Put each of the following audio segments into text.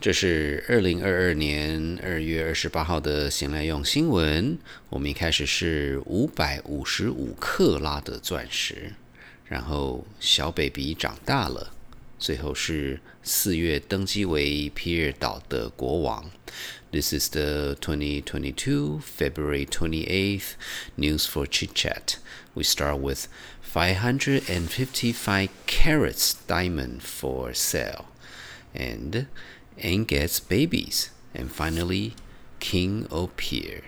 这是二零二二年二月二十八号的闲来用新闻。我们一开始是五百五十五克拉的钻石，然后小 baby 长大了，最后是四月登基为皮尔岛的国王。This is the 2022 February 28th news for chit chat. We start with 555 carats diamond for sale and and gets babies, and finally, King Opier.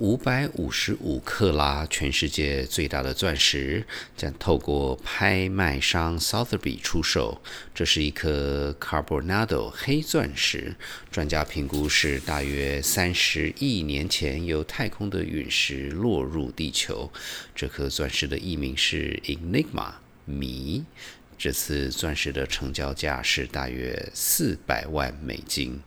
五百五十五克拉，全世界最大的钻石，将透过拍卖商 Sotheby 出售。这是一颗 Carbonado 黑钻石，专家评估是大约三十亿年前由太空的陨石落入地球。这颗钻石的艺名是 Enigma。米，这次钻石的成交价是大约四百万美金。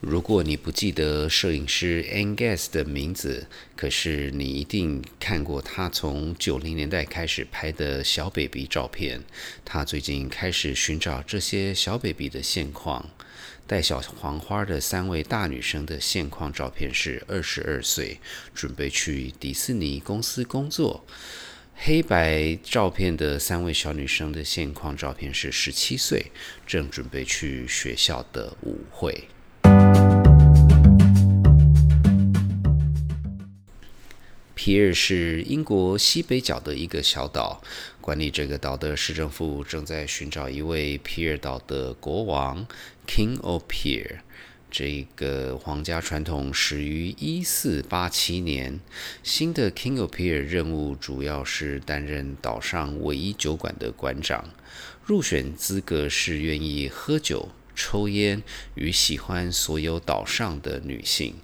如果你不记得摄影师 Angus 的名字，可是你一定看过他从九零年代开始拍的小 baby 照片。他最近开始寻找这些小 baby 的现况。带小黄花的三位大女生的现况照片是二十二岁，准备去迪士尼公司工作。黑白照片的三位小女生的现况照片是十七岁，正准备去学校的舞会。皮尔是英国西北角的一个小岛，管理这个岛的市政府正在寻找一位皮尔岛的国王 King of Pier。这个皇家传统始于一四八七年。新的 King of Pier 任务主要是担任岛上唯一酒馆的馆长。入选资格是愿意喝酒、抽烟与喜欢所有岛上的女性。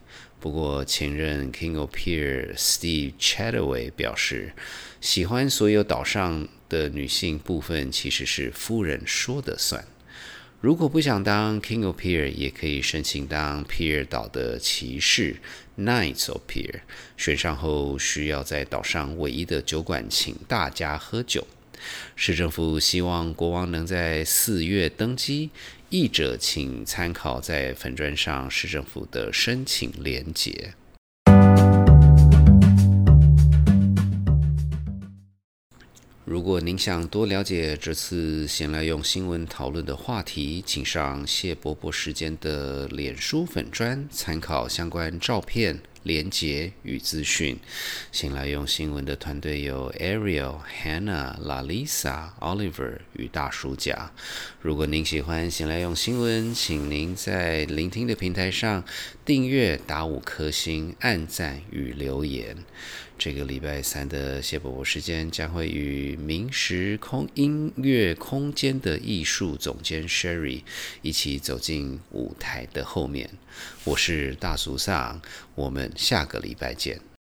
不过，前任 King of Pier Steve Chataway 表示，喜欢所有岛上的女性部分其实是夫人说的算。如果不想当 King of Pier，也可以申请当 Pier 岛的骑士 Knights of Pier。选上后，需要在岛上唯一的酒馆请大家喝酒。市政府希望国王能在四月登基。译者请参考在粉砖上市政府的申请连结。如果您想多了解这次闲来用新闻讨论的话题，请上谢伯伯时间的脸书粉砖参考相关照片。连接与资讯，醒来用新闻的团队有 Ariel、Hannah、Lalisa、Oliver 与大叔甲。如果您喜欢醒来用新闻，请您在聆听的平台上订阅、打五颗星、按赞与留言。这个礼拜三的谢伯伯时间将会与明时空音乐空间的艺术总监 Sherry 一起走进舞台的后面。我是大叔上，我们下个礼拜见。